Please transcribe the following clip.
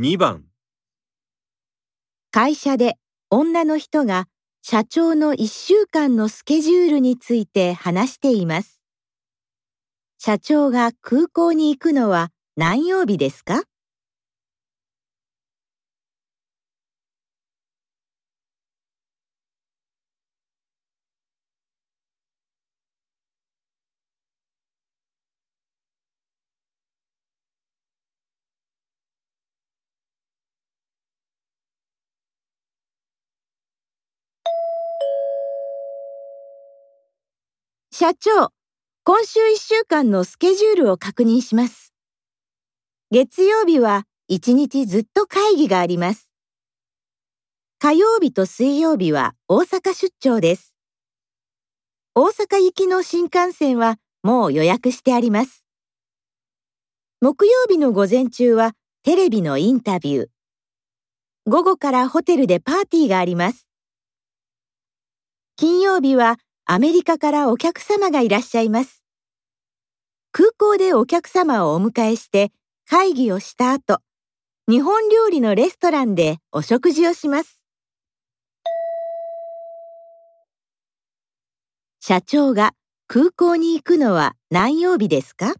2番会社で女の人が社長の1週間のスケジュールについて話しています。社長が空港に行くのは何曜日ですか？社長、今週1週間のスケジュールを確認します。月曜日は1日ずっと会議があります。火曜日と水曜日は大阪出張です。大阪行きの新幹線はもう予約してあります。木曜日の午前中はテレビのインタビュー。午後からホテルでパーティーがあります。金曜日はアメリカからお客様がいらっしゃいます。空港でお客様をお迎えして会議をした後、日本料理のレストランでお食事をします。社長が空港に行くのは何曜日ですか？